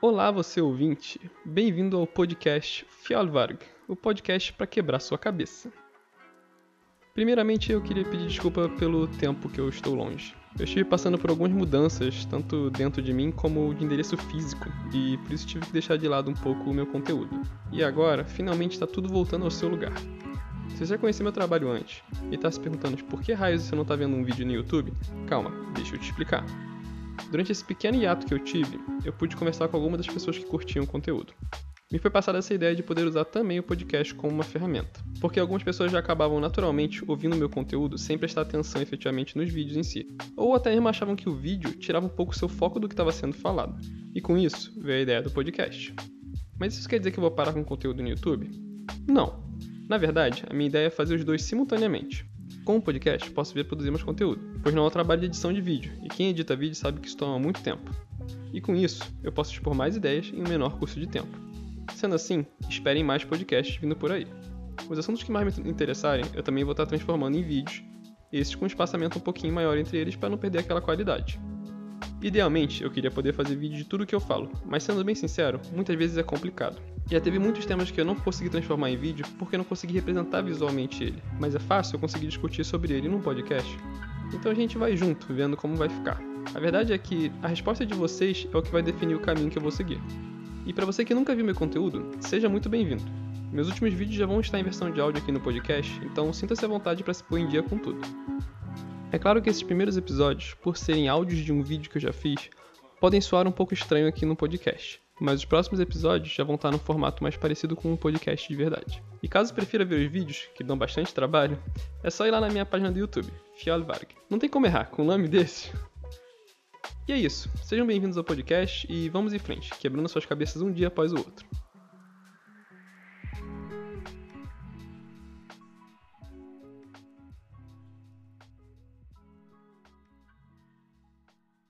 Olá, você ouvinte. Bem-vindo ao podcast Fjallvarg, o podcast para quebrar sua cabeça. Primeiramente, eu queria pedir desculpa pelo tempo que eu estou longe. Eu estive passando por algumas mudanças, tanto dentro de mim como de endereço físico, e por isso tive que deixar de lado um pouco o meu conteúdo. E agora, finalmente está tudo voltando ao seu lugar. Se você já conhecia meu trabalho antes e está se perguntando por que raios você não está vendo um vídeo no YouTube, calma, deixa eu te explicar. Durante esse pequeno hiato que eu tive, eu pude conversar com algumas das pessoas que curtiam o conteúdo. Me foi passada essa ideia de poder usar também o podcast como uma ferramenta, porque algumas pessoas já acabavam naturalmente ouvindo meu conteúdo sem prestar atenção efetivamente nos vídeos em si, ou até mesmo achavam que o vídeo tirava um pouco seu foco do que estava sendo falado. E com isso veio a ideia do podcast. Mas isso quer dizer que eu vou parar com conteúdo no YouTube? Não. Na verdade, a minha ideia é fazer os dois simultaneamente. Com o podcast, posso vir produzir mais conteúdo, pois não é um trabalho de edição de vídeo, e quem edita vídeo sabe que isso toma muito tempo. E com isso, eu posso expor mais ideias em um menor custo de tempo. Sendo assim, esperem mais podcasts vindo por aí. Os assuntos que mais me interessarem, eu também vou estar transformando em vídeos, esses com um espaçamento um pouquinho maior entre eles para não perder aquela qualidade. Idealmente, eu queria poder fazer vídeo de tudo que eu falo, mas sendo bem sincero, muitas vezes é complicado. Já teve muitos temas que eu não consegui transformar em vídeo porque eu não consegui representar visualmente ele, mas é fácil eu conseguir discutir sobre ele num podcast. Então a gente vai junto, vendo como vai ficar. A verdade é que a resposta de vocês é o que vai definir o caminho que eu vou seguir. E para você que nunca viu meu conteúdo, seja muito bem-vindo. Meus últimos vídeos já vão estar em versão de áudio aqui no podcast, então sinta-se à vontade para se pôr em dia com tudo. É claro que esses primeiros episódios, por serem áudios de um vídeo que eu já fiz, podem soar um pouco estranho aqui no podcast, mas os próximos episódios já vão estar num formato mais parecido com um podcast de verdade. E caso prefira ver os vídeos, que dão bastante trabalho, é só ir lá na minha página do YouTube, Fialvarg. Não tem como errar, com um nome desse. E é isso, sejam bem-vindos ao podcast e vamos em frente, quebrando suas cabeças um dia após o outro.